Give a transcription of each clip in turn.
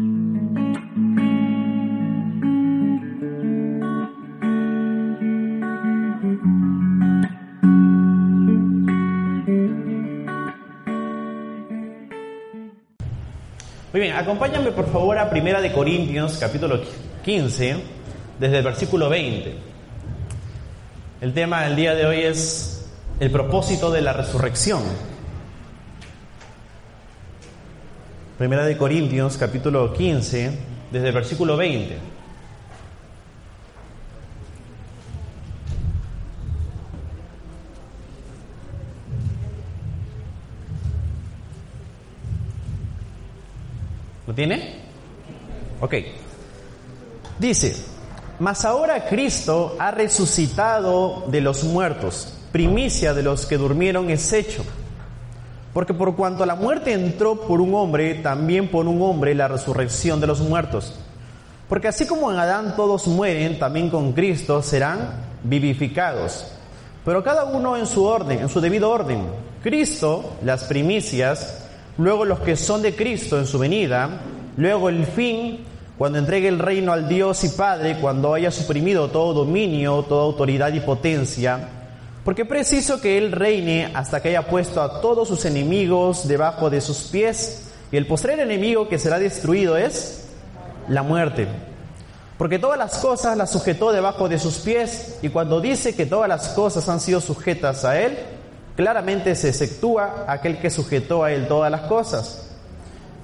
Muy bien, acompáñame por favor a Primera de Corintios, capítulo 15, desde el versículo 20. El tema del día de hoy es el propósito de la resurrección. Primera de Corintios, capítulo 15, desde el versículo 20. ¿Lo tiene? Ok. Dice, mas ahora Cristo ha resucitado de los muertos, primicia de los que durmieron es hecho. Porque por cuanto la muerte entró por un hombre, también por un hombre la resurrección de los muertos. Porque así como en Adán todos mueren, también con Cristo serán vivificados. Pero cada uno en su orden, en su debido orden. Cristo, las primicias, luego los que son de Cristo en su venida, luego el fin, cuando entregue el reino al Dios y Padre, cuando haya suprimido todo dominio, toda autoridad y potencia, porque preciso que Él reine hasta que haya puesto a todos sus enemigos debajo de sus pies, y el postrer enemigo que será destruido es la muerte. Porque todas las cosas las sujetó debajo de sus pies, y cuando dice que todas las cosas han sido sujetas a Él, claramente se exceptúa aquel que sujetó a él todas las cosas.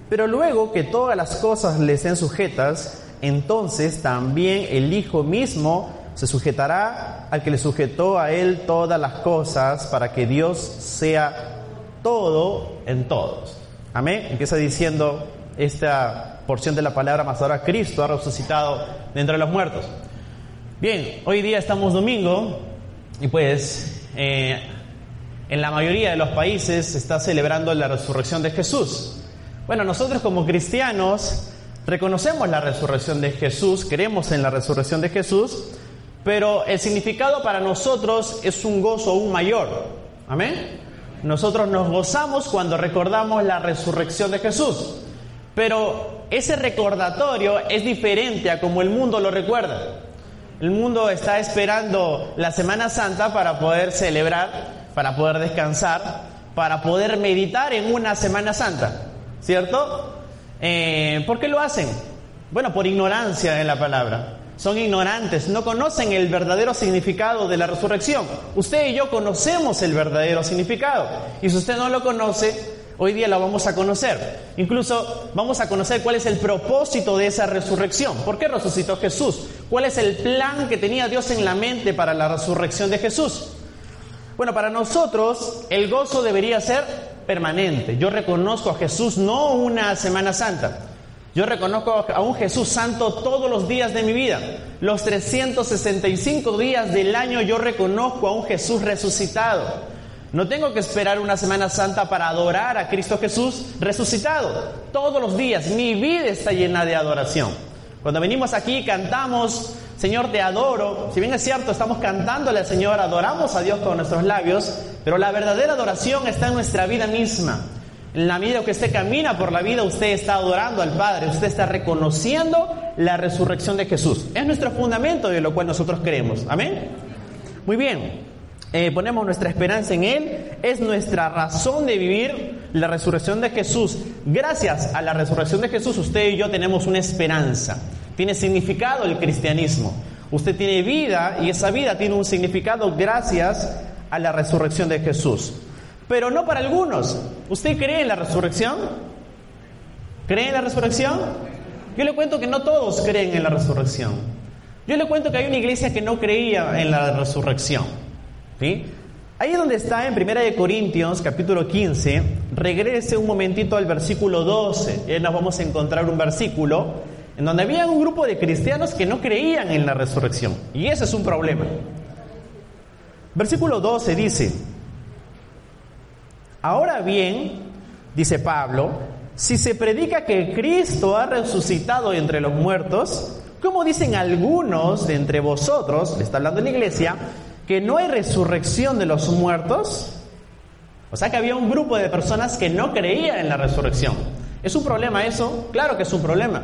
Pero luego que todas las cosas le sean sujetas, entonces también el Hijo mismo se sujetará al que le sujetó a él todas las cosas para que Dios sea todo en todos. Amén. Empieza diciendo esta porción de la palabra, más ahora Cristo ha resucitado de entre los muertos. Bien, hoy día estamos domingo y pues eh, en la mayoría de los países se está celebrando la resurrección de Jesús. Bueno, nosotros como cristianos reconocemos la resurrección de Jesús, creemos en la resurrección de Jesús, pero el significado para nosotros es un gozo aún mayor. Amén. Nosotros nos gozamos cuando recordamos la resurrección de Jesús, pero ese recordatorio es diferente a como el mundo lo recuerda. El mundo está esperando la Semana Santa para poder celebrar para poder descansar, para poder meditar en una Semana Santa, ¿cierto? Eh, ¿Por qué lo hacen? Bueno, por ignorancia en la palabra. Son ignorantes, no conocen el verdadero significado de la resurrección. Usted y yo conocemos el verdadero significado. Y si usted no lo conoce, hoy día lo vamos a conocer. Incluso vamos a conocer cuál es el propósito de esa resurrección. ¿Por qué resucitó Jesús? ¿Cuál es el plan que tenía Dios en la mente para la resurrección de Jesús? Bueno, para nosotros el gozo debería ser permanente. Yo reconozco a Jesús no una Semana Santa. Yo reconozco a un Jesús santo todos los días de mi vida. Los 365 días del año yo reconozco a un Jesús resucitado. No tengo que esperar una Semana Santa para adorar a Cristo Jesús resucitado. Todos los días mi vida está llena de adoración. Cuando venimos aquí cantamos Señor, te adoro. Si bien es cierto, estamos cantándole al Señor, adoramos a Dios con nuestros labios, pero la verdadera adoración está en nuestra vida misma. En la medida que usted camina por la vida, usted está adorando al Padre, usted está reconociendo la resurrección de Jesús. Es nuestro fundamento de lo cual nosotros creemos. Amén. Muy bien. Eh, ponemos nuestra esperanza en Él, es nuestra razón de vivir la resurrección de Jesús. Gracias a la resurrección de Jesús, usted y yo tenemos una esperanza. Tiene significado el cristianismo. Usted tiene vida y esa vida tiene un significado gracias a la resurrección de Jesús. Pero no para algunos. ¿Usted cree en la resurrección? ¿Cree en la resurrección? Yo le cuento que no todos creen en la resurrección. Yo le cuento que hay una iglesia que no creía en la resurrección. ¿sí? Ahí donde está en 1 Corintios capítulo 15, regrese un momentito al versículo 12. Y nos vamos a encontrar un versículo en donde había un grupo de cristianos que no creían en la resurrección. Y ese es un problema. Versículo 12 dice, ahora bien, dice Pablo, si se predica que Cristo ha resucitado entre los muertos, como dicen algunos de entre vosotros, le está hablando en la iglesia, que no hay resurrección de los muertos? O sea que había un grupo de personas que no creían en la resurrección. ¿Es un problema eso? Claro que es un problema.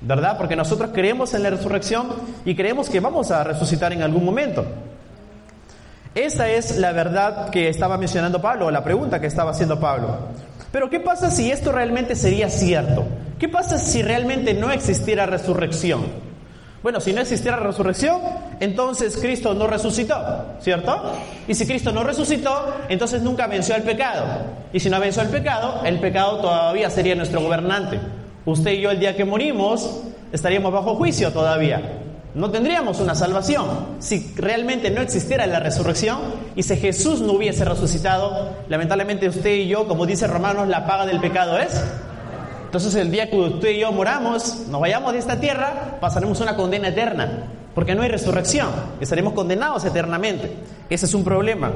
¿Verdad? Porque nosotros creemos en la resurrección y creemos que vamos a resucitar en algún momento. Esa es la verdad que estaba mencionando Pablo, o la pregunta que estaba haciendo Pablo. Pero ¿qué pasa si esto realmente sería cierto? ¿Qué pasa si realmente no existiera resurrección? Bueno, si no existiera resurrección, entonces Cristo no resucitó, ¿cierto? Y si Cristo no resucitó, entonces nunca venció al pecado. Y si no venció al pecado, el pecado todavía sería nuestro gobernante. Usted y yo el día que morimos estaríamos bajo juicio todavía. No tendríamos una salvación si realmente no existiera la resurrección y si Jesús no hubiese resucitado. Lamentablemente usted y yo, como dice Romanos, la paga del pecado es. Entonces el día que usted y yo moramos, nos vayamos de esta tierra, pasaremos una condena eterna, porque no hay resurrección, estaremos condenados eternamente. Ese es un problema.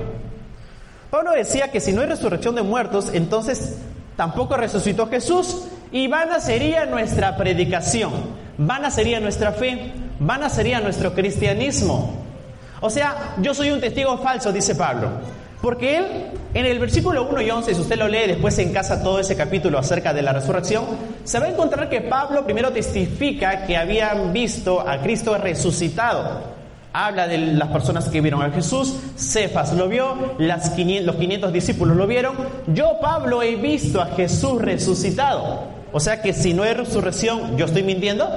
Pablo decía que si no hay resurrección de muertos, entonces tampoco resucitó Jesús y vana sería nuestra predicación, vana sería nuestra fe, vana sería nuestro cristianismo. O sea, yo soy un testigo falso, dice Pablo. Porque él, en el versículo 1 y 11, si usted lo lee después en casa todo ese capítulo acerca de la resurrección, se va a encontrar que Pablo primero testifica que habían visto a Cristo resucitado. Habla de las personas que vieron a Jesús, Cefas lo vio, las 500, los 500 discípulos lo vieron. Yo, Pablo, he visto a Jesús resucitado. O sea que si no hay resurrección, ¿yo estoy mintiendo?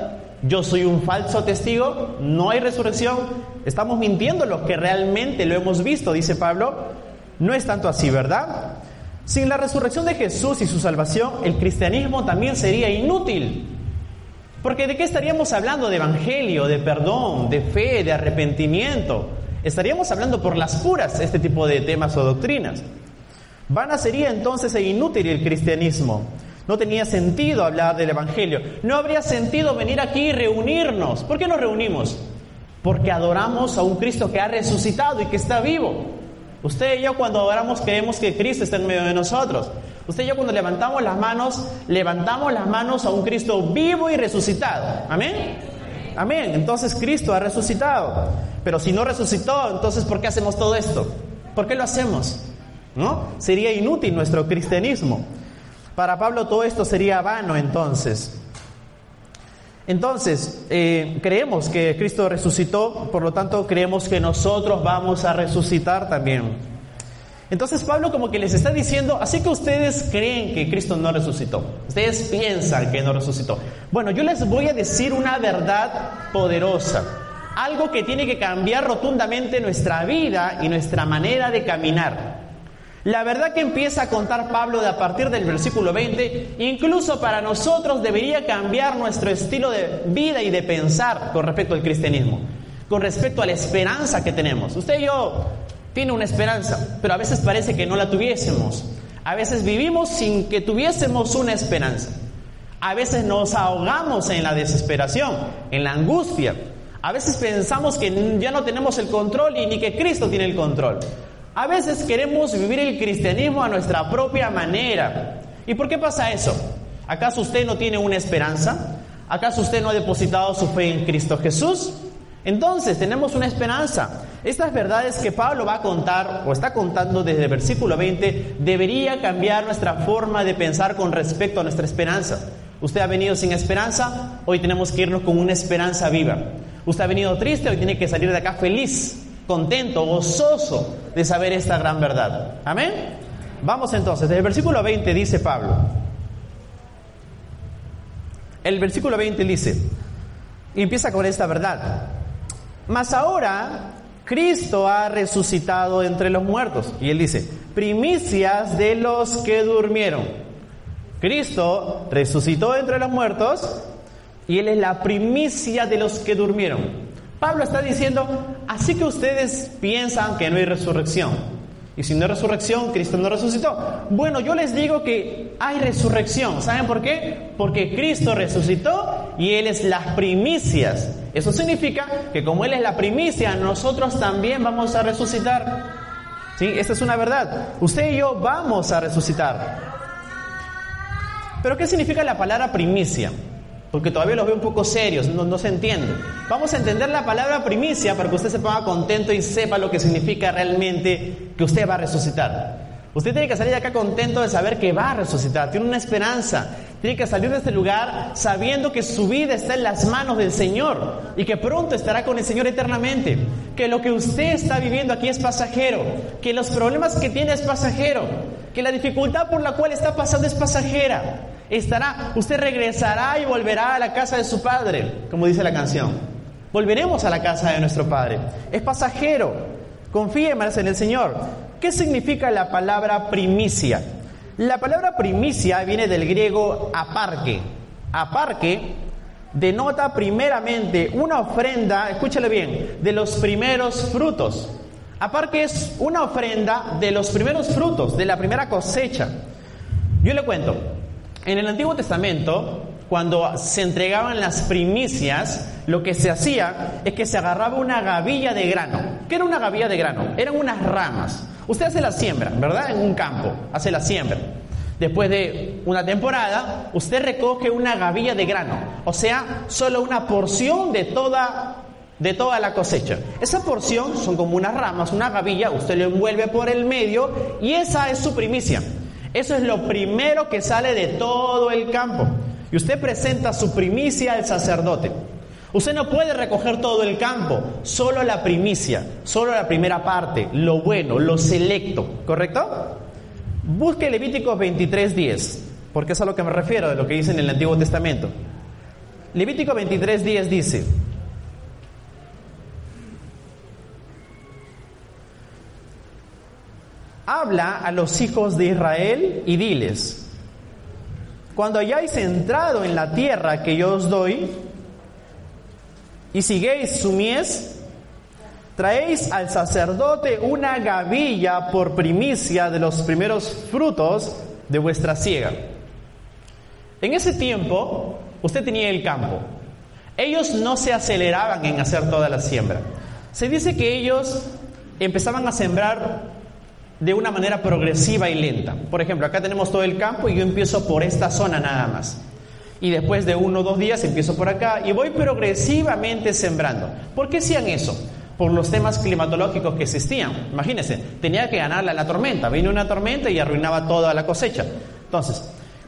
yo soy un falso testigo, no hay resurrección, estamos mintiendo los que realmente lo hemos visto, dice Pablo. No es tanto así, ¿verdad? Sin la resurrección de Jesús y su salvación, el cristianismo también sería inútil. Porque ¿de qué estaríamos hablando? De evangelio, de perdón, de fe, de arrepentimiento. Estaríamos hablando por las puras este tipo de temas o doctrinas. Vana sería entonces e inútil el cristianismo. No tenía sentido hablar del Evangelio. No habría sentido venir aquí y reunirnos. ¿Por qué nos reunimos? Porque adoramos a un Cristo que ha resucitado y que está vivo. Usted y yo cuando adoramos creemos que Cristo está en medio de nosotros. Usted y yo cuando levantamos las manos, levantamos las manos a un Cristo vivo y resucitado. Amén. Amén. Entonces Cristo ha resucitado. Pero si no resucitó, entonces ¿por qué hacemos todo esto? ¿Por qué lo hacemos? ¿No? Sería inútil nuestro cristianismo. Para Pablo todo esto sería vano entonces. Entonces, eh, creemos que Cristo resucitó, por lo tanto creemos que nosotros vamos a resucitar también. Entonces Pablo como que les está diciendo, así que ustedes creen que Cristo no resucitó, ustedes piensan que no resucitó. Bueno, yo les voy a decir una verdad poderosa, algo que tiene que cambiar rotundamente nuestra vida y nuestra manera de caminar. La verdad que empieza a contar Pablo de a partir del versículo 20, incluso para nosotros debería cambiar nuestro estilo de vida y de pensar con respecto al cristianismo, con respecto a la esperanza que tenemos. Usted y yo tiene una esperanza, pero a veces parece que no la tuviésemos. A veces vivimos sin que tuviésemos una esperanza. A veces nos ahogamos en la desesperación, en la angustia. A veces pensamos que ya no tenemos el control y ni que Cristo tiene el control. A veces queremos vivir el cristianismo a nuestra propia manera. ¿Y por qué pasa eso? ¿Acaso usted no tiene una esperanza? ¿Acaso usted no ha depositado su fe en Cristo Jesús? Entonces tenemos una esperanza. Estas verdades que Pablo va a contar o está contando desde el versículo 20 debería cambiar nuestra forma de pensar con respecto a nuestra esperanza. Usted ha venido sin esperanza, hoy tenemos que irnos con una esperanza viva. Usted ha venido triste, hoy tiene que salir de acá feliz contento, gozoso de saber esta gran verdad. Amén. Vamos entonces, el versículo 20 dice Pablo. El versículo 20 dice, empieza con esta verdad. Mas ahora Cristo ha resucitado entre los muertos. Y él dice, primicias de los que durmieron. Cristo resucitó entre los muertos y él es la primicia de los que durmieron. Pablo está diciendo, así que ustedes piensan que no hay resurrección. Y si no hay resurrección, Cristo no resucitó. Bueno, yo les digo que hay resurrección. ¿Saben por qué? Porque Cristo resucitó y Él es las primicias. Eso significa que como Él es la primicia, nosotros también vamos a resucitar. ¿Sí? Esta es una verdad. Usted y yo vamos a resucitar. Pero ¿qué significa la palabra primicia? Porque todavía los veo un poco serios, no, se entiende. Vamos a entender la palabra primicia para que usted se ponga contento y sepa lo que significa realmente que usted va a resucitar. Usted tiene que salir de acá contento de saber que va a resucitar, tiene una esperanza, Tiene que salir de este lugar sabiendo que su vida está en las manos del Señor y que pronto estará con el Señor eternamente. Que lo que usted está viviendo aquí es pasajero. Que los problemas que tiene es pasajero. Que la dificultad por la cual está pasando es pasajera. Estará, usted regresará y volverá a la casa de su Padre, como dice la canción. Volveremos a la casa de nuestro Padre. Es pasajero. Confíe más en el Señor. ¿Qué significa la palabra primicia? La palabra primicia viene del griego aparque. Aparque denota primeramente una ofrenda, escúchale bien, de los primeros frutos. Aparque es una ofrenda de los primeros frutos, de la primera cosecha. Yo le cuento, en el Antiguo Testamento, cuando se entregaban las primicias, lo que se hacía es que se agarraba una gavilla de grano. ¿Qué era una gavilla de grano? Eran unas ramas. Usted hace la siembra, ¿verdad? En un campo, hace la siembra. Después de una temporada, usted recoge una gavilla de grano, o sea, solo una porción de toda, de toda la cosecha. Esa porción son como unas ramas, una gavilla, usted lo envuelve por el medio y esa es su primicia. Eso es lo primero que sale de todo el campo. Y usted presenta su primicia al sacerdote. Usted no puede recoger todo el campo, solo la primicia, solo la primera parte, lo bueno, lo selecto, ¿correcto? Busque Levíticos 23.10, porque es a lo que me refiero de lo que dice en el Antiguo Testamento. Levítico 23.10 dice, habla a los hijos de Israel y diles, cuando hayáis entrado en la tierra que yo os doy, y siguéis su mies, traéis al sacerdote una gavilla por primicia de los primeros frutos de vuestra siega. En ese tiempo, usted tenía el campo. Ellos no se aceleraban en hacer toda la siembra. Se dice que ellos empezaban a sembrar de una manera progresiva y lenta. Por ejemplo, acá tenemos todo el campo y yo empiezo por esta zona nada más y después de uno o dos días empiezo por acá y voy progresivamente sembrando. ¿Por qué hacían eso? Por los temas climatológicos que existían. Imagínense, tenía que ganarle a la tormenta. Vino una tormenta y arruinaba toda la cosecha. Entonces,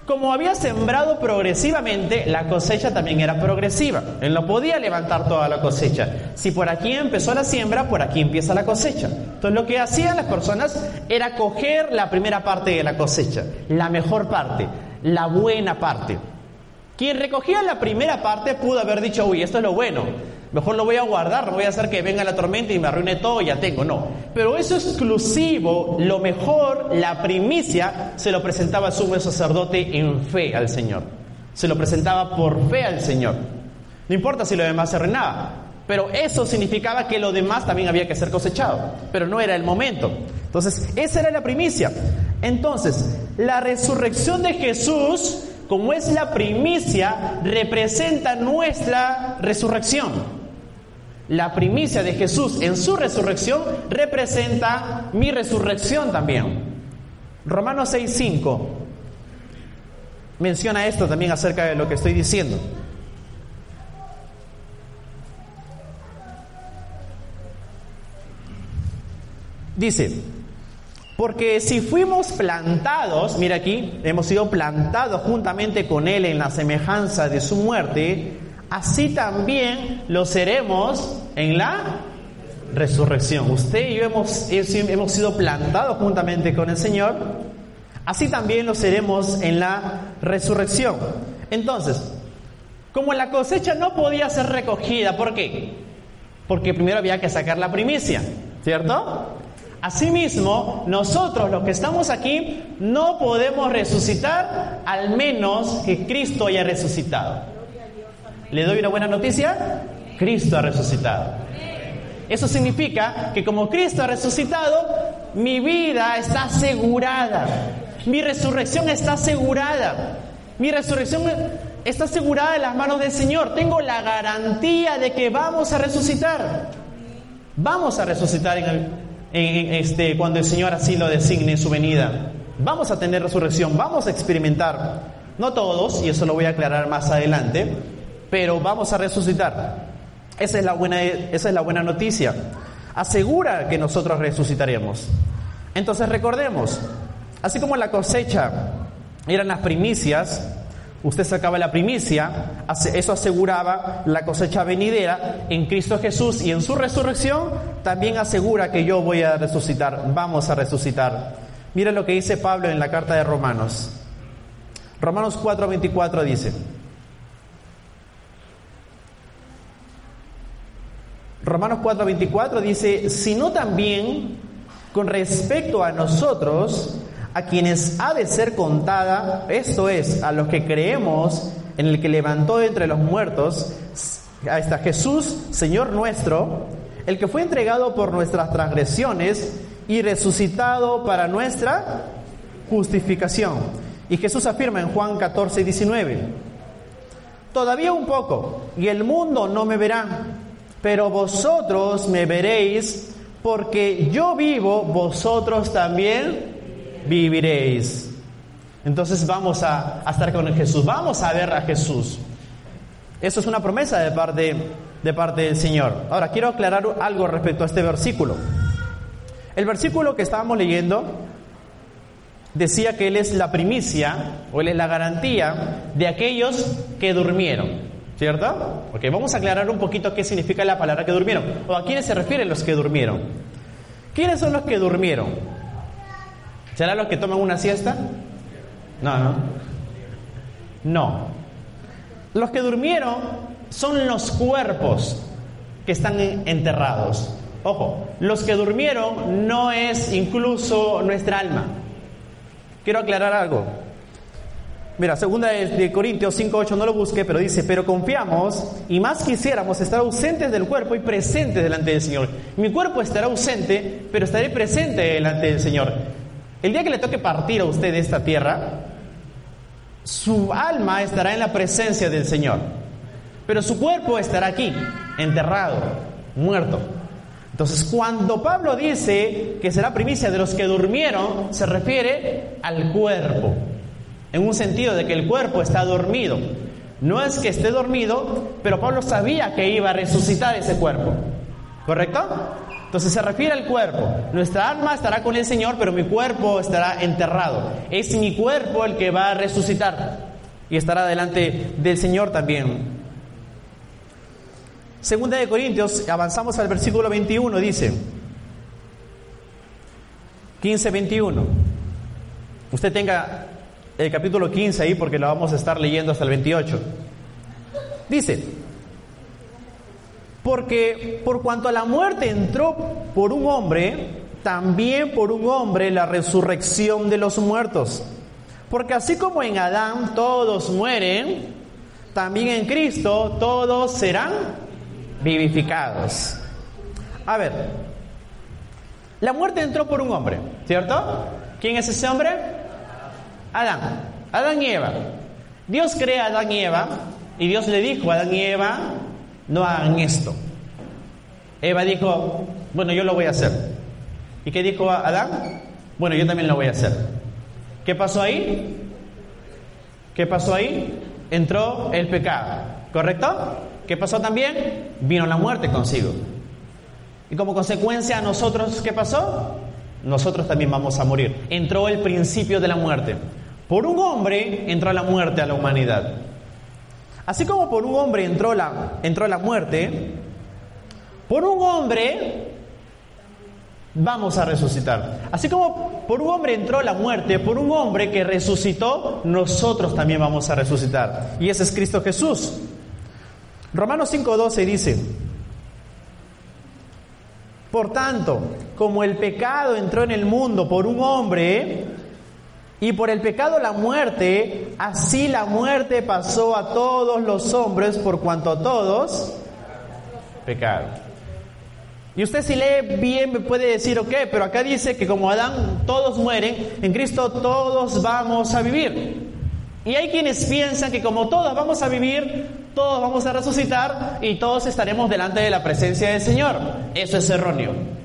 como había sembrado progresivamente, la cosecha también era progresiva. Él no podía levantar toda la cosecha. Si por aquí empezó la siembra, por aquí empieza la cosecha. Entonces lo que hacían las personas era coger la primera parte de la cosecha, la mejor parte, la buena parte. Quien recogía la primera parte pudo haber dicho, uy, esto es lo bueno, mejor lo voy a guardar, no voy a hacer que venga la tormenta y me arruine todo, ya tengo, no. Pero eso exclusivo, lo mejor, la primicia, se lo presentaba sumo sacerdote en fe al Señor. Se lo presentaba por fe al Señor. No importa si lo demás se arruinaba, pero eso significaba que lo demás también había que ser cosechado, pero no era el momento. Entonces, esa era la primicia. Entonces, la resurrección de Jesús como es la primicia, representa nuestra resurrección. La primicia de Jesús en su resurrección representa mi resurrección también. Romanos 6:5 menciona esto también acerca de lo que estoy diciendo. Dice, porque si fuimos plantados, mira aquí, hemos sido plantados juntamente con Él en la semejanza de su muerte, así también lo seremos en la resurrección. Usted y yo hemos, hemos sido plantados juntamente con el Señor, así también lo seremos en la resurrección. Entonces, como la cosecha no podía ser recogida, ¿por qué? Porque primero había que sacar la primicia, ¿cierto? Asimismo, nosotros los que estamos aquí no podemos resucitar al menos que Cristo haya resucitado. ¿Le doy una buena noticia? Cristo ha resucitado. Eso significa que como Cristo ha resucitado, mi vida está asegurada. Mi resurrección está asegurada. Mi resurrección está asegurada en las manos del Señor. Tengo la garantía de que vamos a resucitar. Vamos a resucitar este, cuando el Señor así lo designe en su venida. Vamos a tener resurrección, vamos a experimentar, no todos, y eso lo voy a aclarar más adelante, pero vamos a resucitar. Esa es la buena, esa es la buena noticia. Asegura que nosotros resucitaremos. Entonces recordemos, así como la cosecha eran las primicias, usted sacaba la primicia, eso aseguraba la cosecha venidera en Cristo Jesús y en su resurrección también asegura que yo voy a resucitar, vamos a resucitar. Mira lo que dice Pablo en la carta de Romanos. Romanos 4:24 dice, Romanos 4:24 dice, sino también con respecto a nosotros, a quienes ha de ser contada, esto es, a los que creemos en el que levantó entre los muertos, a esta Jesús, Señor nuestro, el que fue entregado por nuestras transgresiones y resucitado para nuestra justificación. Y Jesús afirma en Juan 14, 19, todavía un poco, y el mundo no me verá, pero vosotros me veréis, porque yo vivo, vosotros también viviréis. Entonces vamos a, estar con Jesús, vamos a ver a Jesús. Eso es una promesa de parte, de parte del Señor. Ahora, quiero aclarar algo respecto a este versículo. El versículo que estábamos leyendo decía que Él es la primicia o Él es la garantía de aquellos que durmieron. ¿Cierto? Ok, vamos a aclarar un poquito qué significa la palabra que durmieron. ¿O a quiénes se refieren los que durmieron? ¿Quiénes son los que durmieron? ¿Será los que toman una siesta? No, no. No. Los que durmieron son los cuerpos que están enterrados. Ojo, los que durmieron no es incluso nuestra alma. Quiero aclarar algo. Mira, segunda de Corintios 5.8 no lo busqué, pero dice, pero confiamos y más quisiéramos estar ausentes del cuerpo y presentes delante del Señor. Mi cuerpo estará ausente, pero estaré presente delante del Señor. El día que le toque partir a usted de esta tierra, su alma estará en la presencia del Señor, pero su cuerpo estará aquí, enterrado, muerto. Entonces, cuando Pablo dice que será primicia de los que durmieron, se refiere al cuerpo, en un sentido de que el cuerpo está dormido. No es que esté dormido, pero Pablo sabía que iba a resucitar ese cuerpo. ¿Correcto? Entonces se refiere al cuerpo. Nuestra alma estará con el Señor, pero mi cuerpo estará enterrado. Es mi cuerpo el que va a resucitar y estará delante del Señor también. Segunda de Corintios, avanzamos al versículo 21, dice 15, 21. Usted tenga el capítulo 15 ahí porque lo vamos a estar leyendo hasta el 28. Dice, porque por cuanto a la muerte entró por un hombre, también por un hombre la resurrección de los muertos. Porque así como en Adán todos mueren, también en Cristo todos serán vivificados. A ver, la muerte entró por un hombre, ¿cierto? ¿Quién es ese hombre? Adán. Adán y Eva. Dios crea a Adán y Eva y Dios le dijo a Adán y Eva, no hagan esto. Eva dijo, bueno, yo lo voy a hacer. ¿Y qué dijo Adán? Bueno, yo también lo voy a hacer. ¿Qué pasó ahí? ¿Qué pasó ahí? Entró el pecado, ¿correcto? ¿Qué pasó también? Vino la muerte consigo. Y como consecuencia a nosotros, ¿qué pasó? Nosotros también vamos a morir. Entró el principio de la muerte. Por un hombre entró la muerte a la humanidad. Así como por un hombre entró la, entró la muerte, por un hombre vamos a resucitar. Así como por un hombre entró la muerte, por un hombre que resucitó, nosotros también vamos a resucitar. Y ese es Cristo Jesús. Romanos 5:12 dice, por tanto, como el pecado entró en el mundo por un hombre, y por el pecado la muerte, así la muerte pasó a todos los hombres por cuanto todos pecaron. Y usted si lee bien me puede decir, ok, pero acá dice que como Adán todos mueren, en Cristo todos vamos a vivir. Y hay quienes piensan que como todos vamos a vivir, todos vamos a resucitar y todos estaremos delante de la presencia del Señor. Eso es erróneo.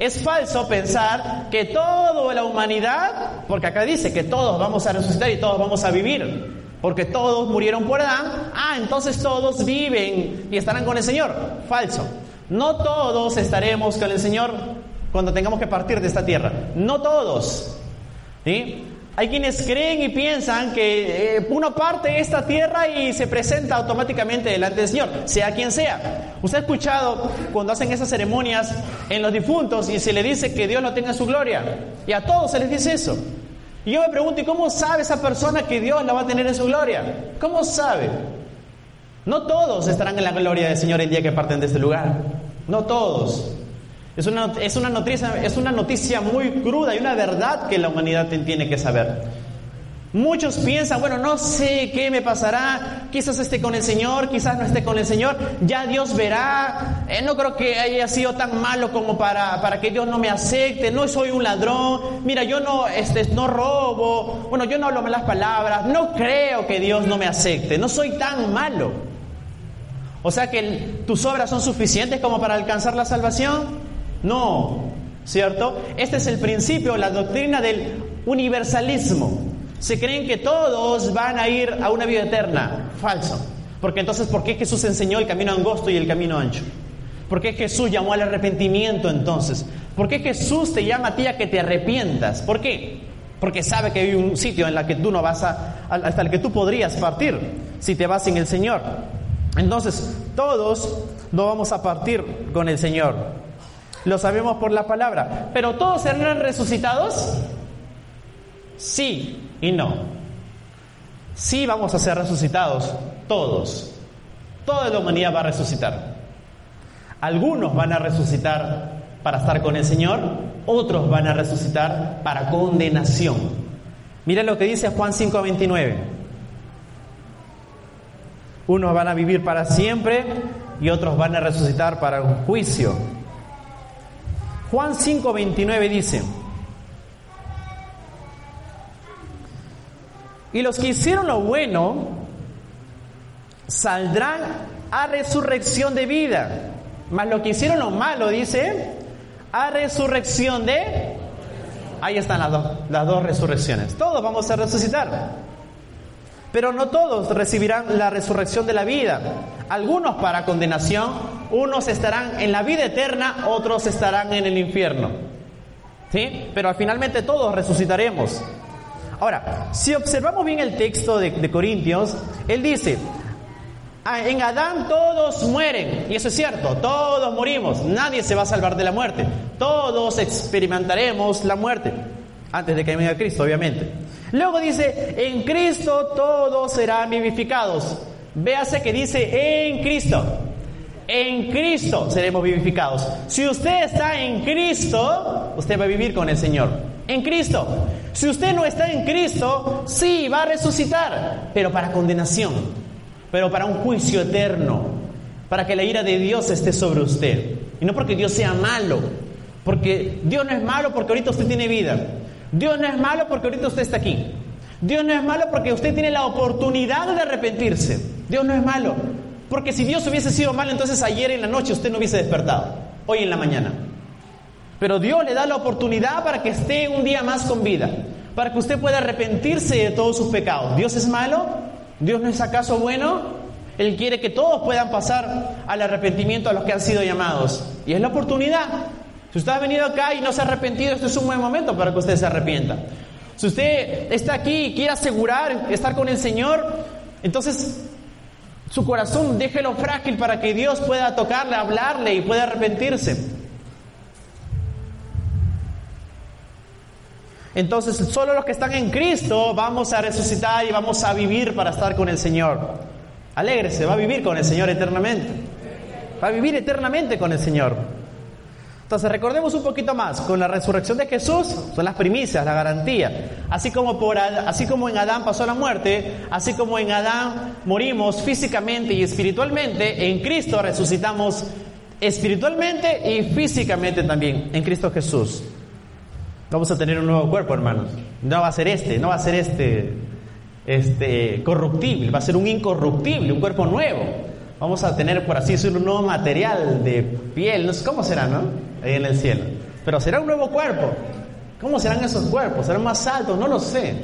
Es falso pensar que toda la humanidad, porque acá dice que todos vamos a resucitar y todos vamos a vivir, porque todos murieron por Adán, ah, entonces todos viven y estarán con el Señor. Falso. No todos estaremos con el Señor cuando tengamos que partir de esta tierra. No todos. ¿Sí? Hay quienes creen y piensan que eh, uno parte esta tierra y se presenta automáticamente delante del Señor, sea quien sea. Usted ha escuchado cuando hacen esas ceremonias en los difuntos y se le dice que Dios lo tenga en su gloria. Y a todos se les dice eso. Y yo me pregunto, ¿y cómo sabe esa persona que Dios la va a tener en su gloria? ¿Cómo sabe? No todos estarán en la gloria del Señor el día que parten de este lugar. No todos. Es una, es una, noticia, es una noticia muy cruda y una verdad que la humanidad tiene que saber. Muchos piensan, bueno, no sé qué me pasará, quizás esté con el Señor, quizás no esté con el Señor, ya Dios verá, eh, no creo que haya sido tan malo como para, para que Dios no me acepte, no soy un ladrón, mira, yo no, este, no robo, bueno, yo no hablo malas palabras, no creo que Dios no me acepte, no soy tan malo. O sea que tus obras son suficientes como para alcanzar la salvación. No, ¿cierto? Este es el principio, la doctrina del universalismo se creen que todos van a ir a una vida eterna. Falso. Porque entonces, ¿por qué Jesús enseñó el camino angosto y el camino ancho? ¿Por qué Jesús llamó al arrepentimiento entonces? ¿Por qué Jesús te llama a ti a que te arrepientas? ¿Por qué? Porque sabe que hay un sitio en el que tú no vas a, hasta el que tú podrías partir si te vas sin el Señor. Entonces, todos no vamos a partir con el Señor. Lo sabemos por la palabra. Pero todos serán resucitados. Sí, y no. Sí vamos a ser resucitados, todos. Toda la humanidad va a resucitar. Algunos van a resucitar para estar con el Señor, otros van a resucitar para condenación. Mira lo que dice Juan 5:29. Unos van a vivir para siempre y otros van a resucitar para un juicio. Juan 5:29 dice, Y los que hicieron lo bueno saldrán a resurrección de vida. Mas los que hicieron lo malo, dice, a resurrección de... Ahí están las dos, las dos resurrecciones. Todos vamos a resucitar. Pero no todos recibirán la resurrección de la vida. Algunos para condenación, unos estarán en la vida eterna, otros estarán en el infierno. ¿Sí? Pero finalmente todos resucitaremos. Ahora, si observamos bien el texto de, Corintios, él dice, ah, en Adán todos mueren, y eso es cierto, todos morimos, nadie se va a salvar de la muerte, todos experimentaremos la muerte, antes de que venga Cristo, obviamente. Luego dice, en Cristo todos serán vivificados. Véase que dice, en Cristo. En Cristo seremos vivificados. Si usted está en Cristo, usted va a vivir con el Señor. En Cristo. Si usted no está en Cristo, sí, va a resucitar, pero para condenación, pero para un juicio eterno, para que la ira de Dios esté sobre usted. Y no porque Dios sea malo, porque Dios no es malo porque ahorita usted tiene vida. Dios no es malo porque ahorita usted está aquí. Dios no es malo porque usted tiene la oportunidad de arrepentirse. Dios no es malo. Porque si Dios hubiese sido malo, entonces ayer en la noche usted no hubiese despertado. Hoy en la mañana. Pero Dios le da la oportunidad para que esté un día más con vida, para que usted pueda arrepentirse de todos sus pecados. ¿Dios es malo? ¿Dios no es acaso bueno? Él quiere que todos puedan pasar al arrepentimiento a los que han sido llamados. Y es la oportunidad. Si usted ha venido acá y no se ha arrepentido, este es un buen momento para que usted se arrepienta. Si usted está aquí y quiere asegurar estar con el Señor, entonces su corazón déjelo frágil para que Dios pueda tocarle, hablarle y pueda arrepentirse. Entonces, solo los que están en Cristo vamos a resucitar y vamos a vivir para estar con el Señor. Alégrese, va a vivir con el Señor eternamente. Va a vivir eternamente con el Señor. Entonces, recordemos un poquito más. Con la resurrección de Jesús son las primicias, la garantía. Así como, por, así como en Adán pasó la muerte, así como en Adán morimos físicamente y espiritualmente, en Cristo resucitamos espiritualmente y físicamente también, en Cristo Jesús. Vamos a tener un nuevo cuerpo, hermanos. No va a ser este, no va a ser este, este corruptible, va a ser un incorruptible, un cuerpo nuevo. Vamos a tener, por así decirlo, un nuevo material de piel. Cómo será, ¿no? Ahí en el cielo. Pero será un nuevo cuerpo. ¿Cómo serán esos cuerpos? ¿Serán más altos? No lo sé.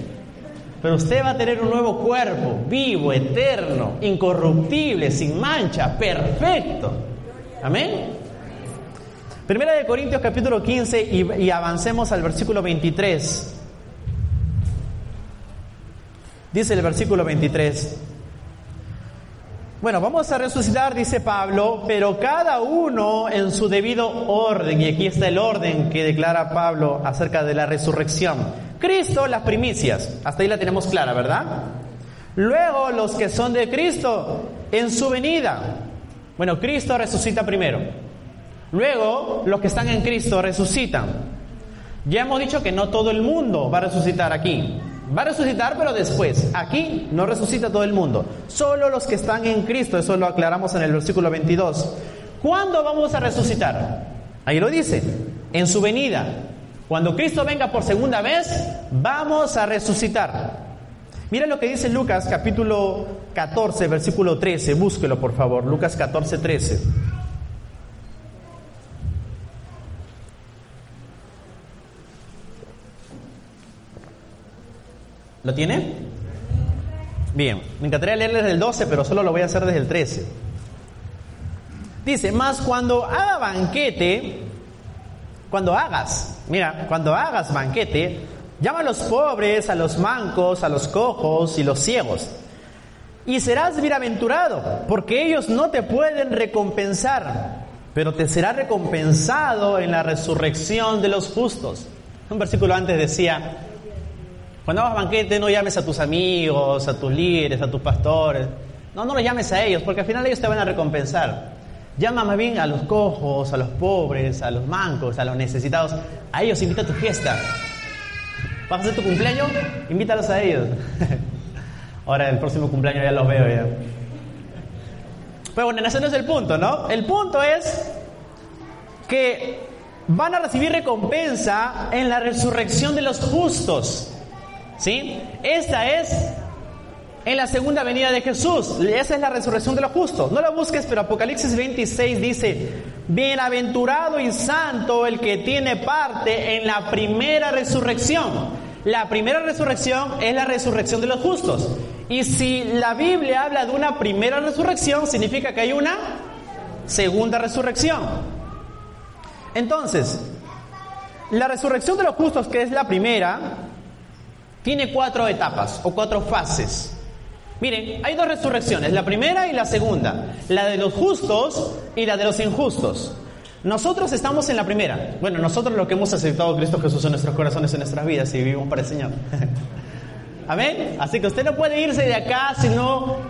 Pero usted va a tener un nuevo cuerpo, vivo, eterno, incorruptible, sin mancha, perfecto. Amén. Primera de Corintios capítulo 15 y, avancemos al versículo 23. Dice el versículo 23. Bueno, vamos a resucitar, dice Pablo, pero cada uno en su debido orden. Y aquí está el orden que declara Pablo acerca de la resurrección. Cristo, las primicias. Hasta ahí la tenemos clara, ¿verdad? Luego los que son de Cristo en su venida. Bueno, Cristo resucita primero. Luego los que están en Cristo resucitan. Ya hemos dicho que no todo el mundo va a resucitar aquí. Va a resucitar, pero después. Aquí no resucita todo el mundo. Solo los que están en Cristo. Eso lo aclaramos en el versículo 22. ¿Cuándo vamos a resucitar? Ahí lo dice. En su venida. Cuando Cristo venga por segunda vez, vamos a resucitar. Mira lo que dice Lucas capítulo 14, versículo 13. Búsquelo, por favor. Lucas 14, 13. ¿Lo tiene? Bien, me encantaría leerles el 12, pero solo lo voy a hacer desde el 13. Dice, más cuando haga banquete, cuando hagas, mira, cuando hagas banquete, llama a los pobres, a los mancos, a los cojos y los ciegos. Y serás bienaventurado, porque ellos no te pueden recompensar, pero te será recompensado en la resurrección de los justos. Un versículo antes decía, cuando hagas banquete no llames a tus amigos, a tus líderes, a tus pastores. No, no los llames a ellos, porque al final ellos te van a recompensar. Llama más bien a los cojos, a los pobres, a los mancos, a los necesitados. A ellos invita a tu fiesta. ¿Vas a hacer tu cumpleaños? Invítalos a ellos. Ahora el próximo cumpleaños ya los veo ya. Pero bueno, ese no es el punto, ¿no? El punto es que van a recibir recompensa en la resurrección de los justos. ¿Sí? Esta es en la segunda venida de Jesús. Esa es la resurrección de los justos. No lo busques, pero Apocalipsis 26 dice, bienaventurado y santo el que tiene parte en la primera resurrección. La primera resurrección es la resurrección de los justos. Y si la Biblia habla de una primera resurrección, significa que hay una segunda resurrección. Entonces, la resurrección de los justos, que es la primera, tiene cuatro etapas o cuatro fases. Miren, hay dos resurrecciones, la primera y la segunda, la de los justos y la de los injustos. Nosotros estamos en la primera. Bueno, nosotros lo que hemos aceptado a Cristo Jesús en nuestros corazones, en nuestras vidas y vivimos para el Señor. Amén. Así que usted no puede irse de acá si,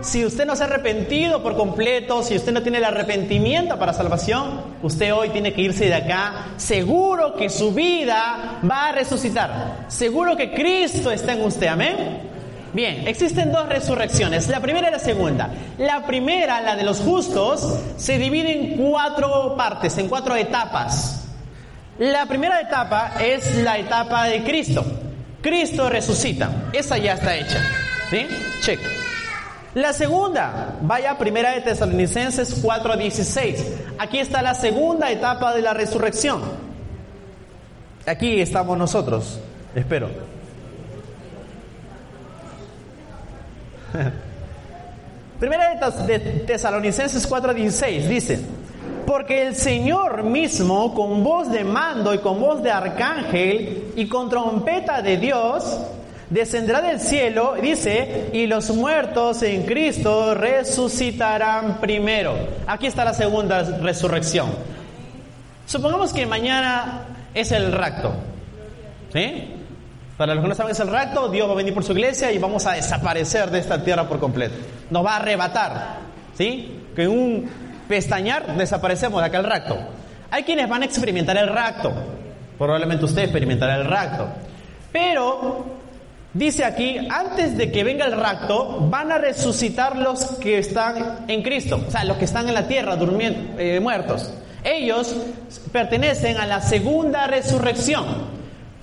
si usted no se ha arrepentido por completo, si usted no tiene el arrepentimiento para salvación, usted hoy tiene que irse de acá seguro que su vida va a resucitar. Seguro que Cristo está en usted. Amén. Bien, existen dos resurrecciones, la primera y la segunda. La primera, la de los justos, se divide en cuatro partes, en cuatro etapas. La primera etapa es la etapa de Cristo. Cristo resucita. Esa ya está hecha. ¿Sí? Check. La segunda, vaya primera de Tesalonicenses 4:16. Aquí está la segunda etapa de la resurrección. Aquí estamos nosotros, espero. Primera de Tesalonicenses 4:16 dice, porque el Señor mismo, con voz de mando y con voz de arcángel y con trompeta de Dios, descenderá del cielo, dice, y los muertos en Cristo resucitarán primero. Aquí está la segunda resurrección. Supongamos que mañana es el rapto. ¿Sí? Para los que no saben es el rapto, Dios va a venir por su iglesia y vamos a desaparecer de esta tierra por completo. Nos va a arrebatar. ¿Sí? Que un pestañar, desaparecemos de acá el rapto. Hay quienes van a experimentar el rapto. Probablemente usted experimentará el rapto. Pero dice aquí, antes de que venga el rapto, van a resucitar los que están en Cristo, o sea, los que están en la tierra durmiendo, eh, muertos. Ellos pertenecen a la segunda resurrección.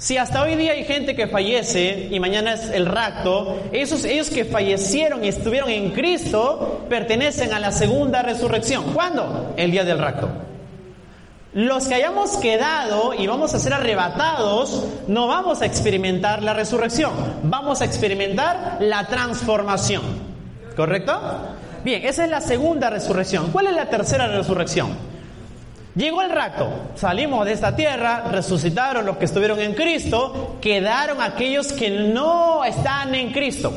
Si hasta hoy día hay gente que fallece y mañana es el rapto, esos, ellos que fallecieron y estuvieron en Cristo pertenecen a la segunda resurrección. ¿Cuándo? El día del rapto. Los que hayamos quedado y vamos a ser arrebatados, no vamos a experimentar la resurrección, vamos a experimentar la transformación. ¿Correcto? Bien, esa es la segunda resurrección. ¿Cuál es la tercera resurrección? Llegó el rato, salimos de esta tierra, resucitaron los que estuvieron en Cristo, quedaron aquellos que no están en Cristo.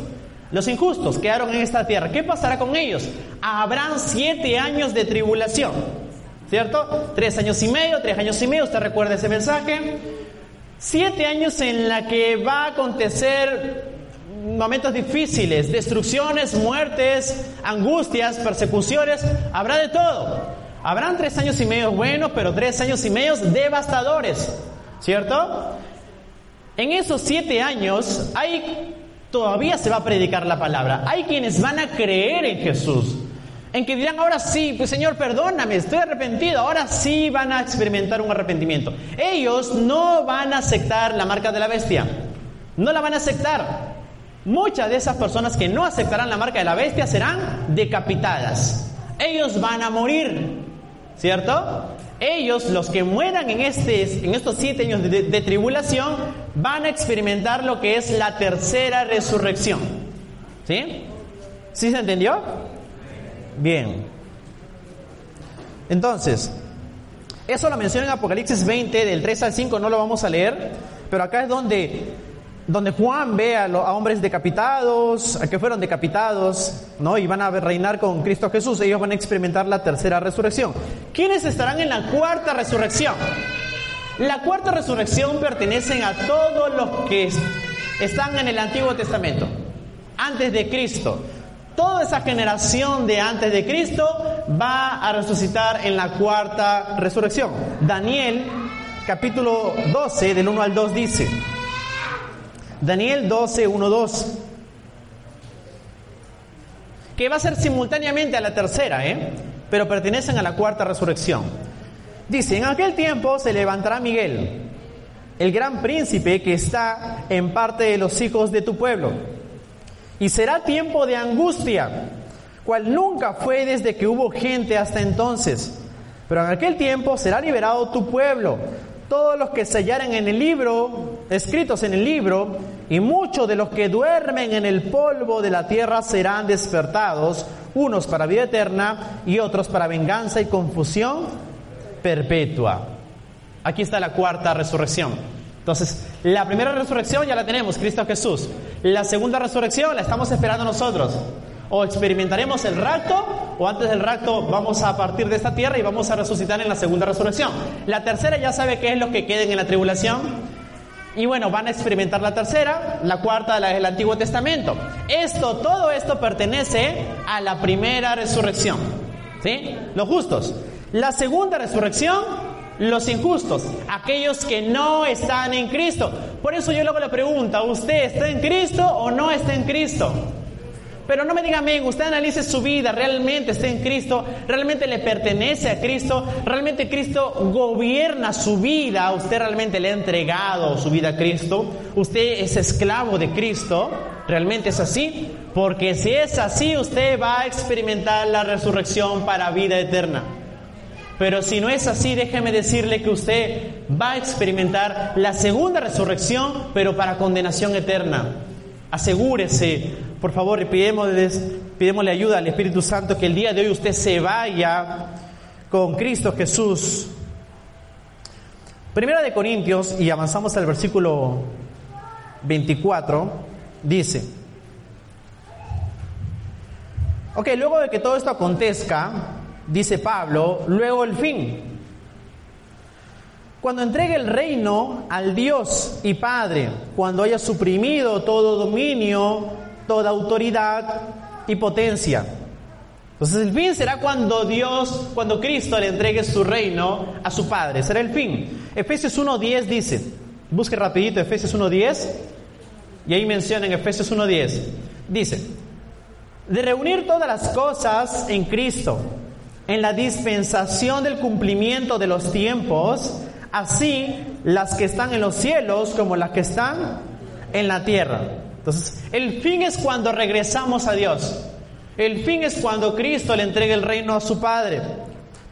Los injustos quedaron en esta tierra. ¿Qué pasará con ellos? Habrán siete años de tribulación. ¿Cierto? Tres años y medio, tres años y medio, usted recuerda ese mensaje. Siete años en la que va a acontecer momentos difíciles, destrucciones, muertes, angustias, persecuciones, habrá de todo. Habrán tres años y medio buenos, pero tres años y medio devastadores, ¿cierto? En esos siete años hay, todavía se va a predicar la palabra. Hay quienes van a creer en Jesús. En que dirán, ahora sí, pues Señor, perdóname, estoy arrepentido. Ahora sí van a experimentar un arrepentimiento. Ellos no van a aceptar la marca de la bestia. No la van a aceptar. Muchas de esas personas que no aceptarán la marca de la bestia serán decapitadas. Ellos van a morir, ¿cierto? Ellos, los que mueran en, este, en estos siete años de, de tribulación, van a experimentar lo que es la tercera resurrección. ¿Sí? ¿Sí se entendió? Bien. Entonces, eso lo menciona en Apocalipsis 20, del 3 al 5, no lo vamos a leer, pero acá es donde donde Juan ve a, hombres decapitados, a que fueron decapitados, ¿no? Y van a reinar con Cristo Jesús, ellos van a experimentar la tercera resurrección. ¿Quiénes estarán en la cuarta resurrección? La cuarta resurrección pertenecen a todos los que están en el Antiguo Testamento, antes de Cristo. Toda esa generación de antes de Cristo va a resucitar en la cuarta resurrección. Daniel, capítulo 12, del 1 al 2 dice, Daniel 12, 1, 2. Que va a ser simultáneamente a la tercera, ¿eh? pero pertenecen a la cuarta resurrección. Dice, en aquel tiempo se levantará Miguel, el gran príncipe que está en parte de los hijos de tu pueblo. Y será tiempo de angustia, cual nunca fue desde que hubo gente hasta entonces. Pero en aquel tiempo será liberado tu pueblo, todos los que se hallaren en el libro, escritos en el libro, y muchos de los que duermen en el polvo de la tierra serán despertados, unos para vida eterna y otros para venganza y confusión perpetua. Aquí está la cuarta resurrección. Entonces, la primera resurrección ya la tenemos, Cristo Jesús. La segunda resurrección la estamos esperando nosotros. O experimentaremos el rapto, o antes del rapto vamos a partir de esta tierra y vamos a resucitar en la segunda resurrección. La tercera ya sabe qué es lo que queden en la tribulación. Y bueno, van a experimentar la tercera, la cuarta la del Antiguo Testamento. Esto, todo esto pertenece a la primera resurrección. ¿Sí? Los justos. La segunda resurrección, los injustos, aquellos que no están en Cristo. Por eso yo le pregunto, ¿usted está en Cristo o no está en Cristo? Pero no me diga amén, usted analice su vida, realmente está en Cristo, realmente le pertenece a Cristo, realmente Cristo gobierna su vida, usted realmente le ha entregado su vida a Cristo, usted es esclavo de Cristo, realmente es así, porque si es así usted va a experimentar la resurrección para vida eterna. Pero si no es así, déjeme decirle que usted va a experimentar la segunda resurrección, pero para condenación eterna. Asegúrese, por favor, pidémosle ayuda al Espíritu Santo que el día de hoy usted se vaya con Cristo Jesús. Primera de Corintios, y avanzamos al versículo 24, dice, ok, luego de que todo esto acontezca, dice Pablo, luego el fin. Cuando entregue el reino al Dios y Padre, cuando haya suprimido todo dominio, toda autoridad y potencia. Entonces el fin será cuando Dios, cuando Cristo le entregue su reino a su Padre. Será el fin. Efesios 1.10 dice, busque rapidito Efesios 1.10, y ahí menciona en Efesios 1.10, dice, de reunir todas las cosas en Cristo, en la dispensación del cumplimiento de los tiempos, así las que están en los cielos como las que están en la tierra. Entonces, el fin es cuando regresamos a Dios. El fin es cuando Cristo le entrega el reino a su Padre.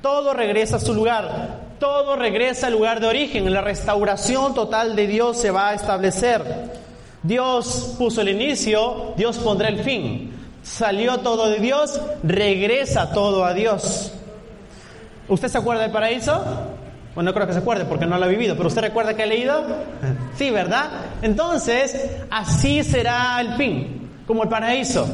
Todo regresa a su lugar. Todo regresa al lugar de origen. La restauración total de Dios se va a establecer. Dios puso el inicio, Dios pondrá el fin. Salió todo de Dios, regresa todo a Dios. ¿Usted se acuerda del paraíso? Bueno, no creo que se acuerde porque no lo ha vivido, pero ¿usted recuerda que ha leído? Sí, ¿verdad? Entonces, así será el fin. como el paraíso.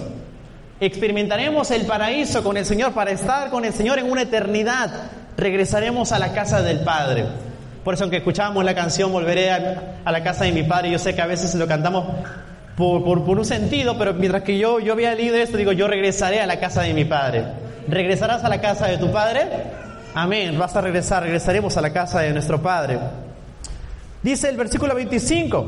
Experimentaremos el paraíso con el Señor para estar con el Señor en una eternidad. Regresaremos a la casa del Padre. Por eso, aunque escuchábamos la canción Volveré a, la casa de mi Padre, yo sé que a veces lo cantamos por, por, un sentido, pero mientras que yo, yo había leído esto, digo, yo regresaré a la casa de mi Padre. ¿Regresarás a la casa de tu Padre? Amén. Vas a regresar, regresaremos a la casa de nuestro Padre. Dice el versículo 25.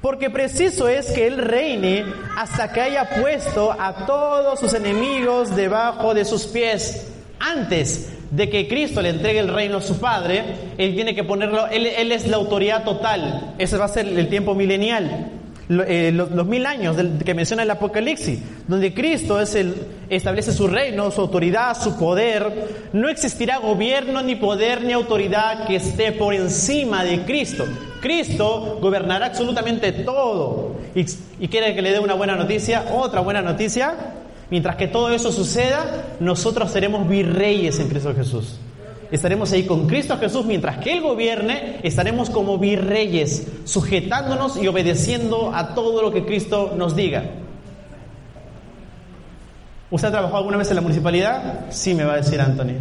Porque preciso es que Él reine hasta que haya puesto a todos sus enemigos debajo de sus pies. Antes de que Cristo le entregue el reino a su Padre, Él tiene que ponerlo, Él, es la autoridad total. Ese va a ser el tiempo milenial. Eh, los, mil años que menciona el Apocalipsis, donde Cristo es el, establece su reino, su autoridad, su poder, no existirá gobierno, ni poder, ni autoridad que esté por encima de Cristo. Cristo gobernará absolutamente todo. ¿Y, y quiere que le dé una buena noticia? Otra buena noticia. Mientras que todo eso suceda, nosotros seremos virreyes en Cristo Jesús. Estaremos ahí con Cristo Jesús mientras que Él gobierne, estaremos como virreyes, sujetándonos y obedeciendo a todo lo que Cristo nos diga. ¿Usted ha trabajado alguna vez en la municipalidad? Sí, me va a decir Anthony.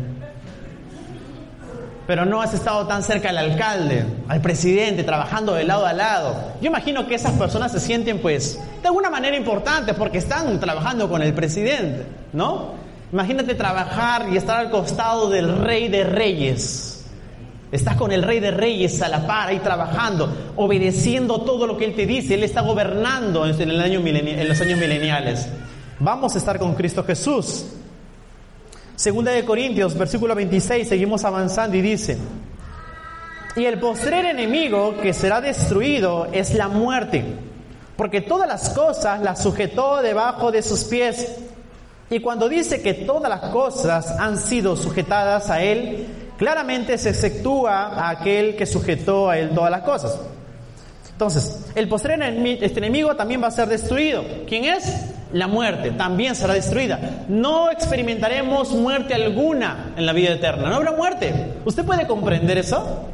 Pero no has estado tan cerca al alcalde, al presidente, trabajando de lado a lado. Yo imagino que esas personas se sienten, pues, de alguna manera importantes porque están trabajando con el presidente, ¿no? Imagínate trabajar y estar al costado del rey de reyes. Estás con el rey de reyes a la par ahí trabajando, obedeciendo todo lo que él te dice. Él está gobernando en, los años mileniales. Vamos a estar con Cristo Jesús. Segunda de Corintios, versículo 26, seguimos avanzando y dice, y el postrer enemigo que será destruido es la muerte, porque todas las cosas las sujetó debajo de sus pies. Y cuando dice que todas las cosas han sido sujetadas a Él, claramente se exceptúa a aquel que sujetó a Él todas las cosas. Entonces, el postrer este enemigo también va a ser destruido. ¿Quién es? La muerte también será destruida. No experimentaremos muerte alguna en la vida eterna. No habrá muerte. ¿Usted puede comprender eso?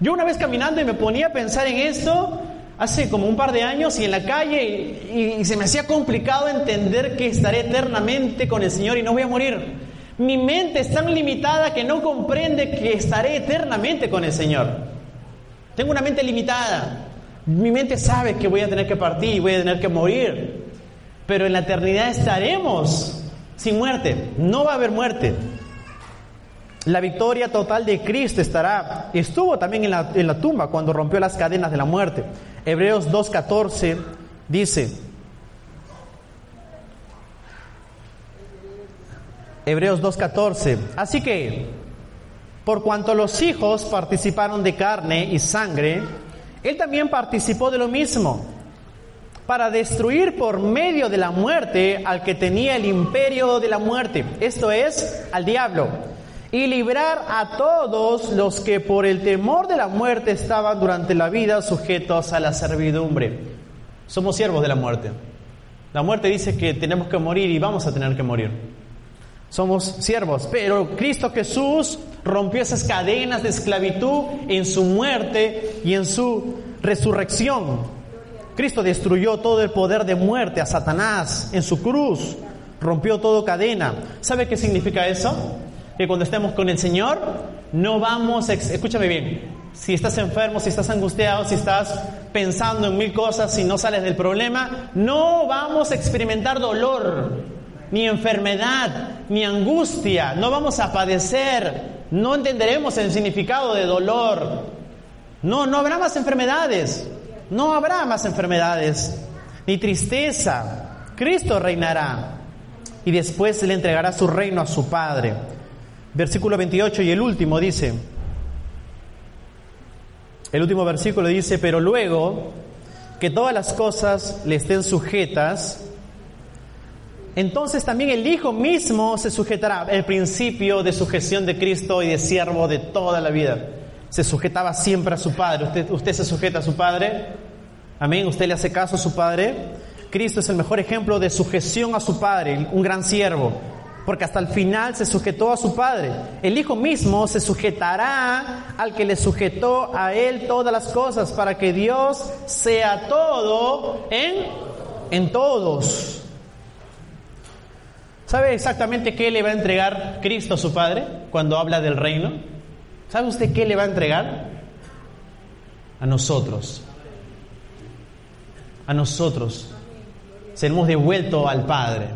Yo una vez caminando y me ponía a pensar en esto, hace como un par de años y en la calle y, se me hacía complicado entender que estaré eternamente con el Señor y no voy a morir. Mi mente es tan limitada que no comprende que estaré eternamente con el Señor. Tengo una mente limitada. Mi mente sabe que voy a tener que partir y voy a tener que morir. Pero en la eternidad estaremos sin muerte. No va a haber muerte. La victoria total de Cristo estará, estuvo también en la, en la tumba cuando rompió las cadenas de la muerte. Hebreos 2.14 dice, Hebreos 2.14, así que, por cuanto los hijos participaron de carne y sangre, él también participó de lo mismo, para destruir por medio de la muerte al que tenía el imperio de la muerte, esto es, al diablo y librar a todos los que por el temor de la muerte estaban durante la vida sujetos a la servidumbre. Somos siervos de la muerte. La muerte dice que tenemos que morir y vamos a tener que morir. Somos siervos, pero Cristo Jesús rompió esas cadenas de esclavitud en su muerte y en su resurrección. Cristo destruyó todo el poder de muerte a Satanás en su cruz, rompió todo cadena. ¿Sabe qué significa eso? Que cuando estemos con el Señor, no vamos, escúchame bien, si estás enfermo, si estás angustiado, si estás pensando en mil cosas, si no sales del problema, no vamos a experimentar dolor, ni enfermedad, ni angustia, no vamos a padecer, no entenderemos el significado de dolor, no, no habrá más enfermedades, no habrá más enfermedades, ni tristeza, Cristo reinará y después le entregará su reino a su Padre. Versículo 28 y el último dice, el último versículo dice, pero luego que todas las cosas le estén sujetas, entonces también el Hijo mismo se sujetará. El principio de sujeción de Cristo y de siervo de toda la vida. Se sujetaba siempre a su Padre. ¿Usted, usted se sujeta a su Padre? Amén. ¿Usted le hace caso a su Padre? Cristo es el mejor ejemplo de sujeción a su Padre, un gran siervo porque hasta el final se sujetó a su Padre. El Hijo mismo se sujetará al que le sujetó a Él todas las cosas, para que Dios sea todo en en todos. ¿Sabe exactamente qué le va a entregar Cristo a su Padre cuando habla del reino? ¿Sabe usted qué le va a entregar? A nosotros. A nosotros. Seremos devuelto al Padre.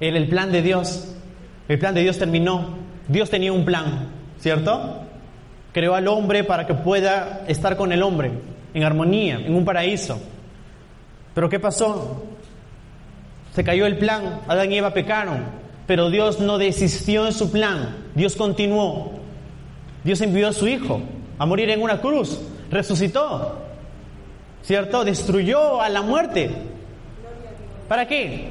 El plan de Dios. El plan de Dios terminó. Dios tenía un plan, ¿cierto? Creó al hombre para que pueda estar con el hombre en armonía, en un paraíso. Pero ¿qué pasó? Se cayó el plan, Adán y Eva pecaron, pero Dios no desistió en su plan, Dios continuó. Dios envió a su Hijo a morir en una cruz, resucitó, ¿cierto? Destruyó a la muerte. ¿Para qué?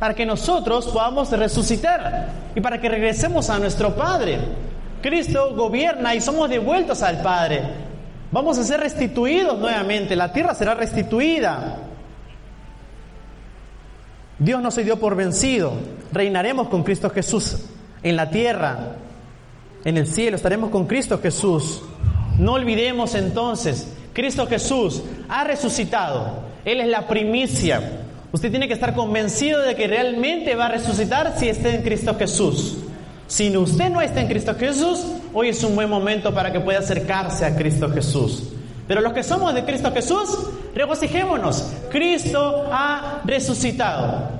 Para que nosotros podamos resucitar y para que regresemos a nuestro Padre. Cristo gobierna y somos devueltos al Padre. Vamos a ser restituidos nuevamente, la tierra será restituida. Dios no se dio por vencido. Reinaremos con Cristo Jesús en la tierra, en el cielo, estaremos con Cristo Jesús. No olvidemos entonces, Cristo Jesús ha resucitado. Él es la primicia. Usted tiene que estar convencido de que realmente va a resucitar si está en Cristo Jesús. Si usted no está en Cristo Jesús, hoy es un buen momento para que pueda acercarse a Cristo Jesús. Pero los que somos de Cristo Jesús, regocijémonos. Cristo ha resucitado.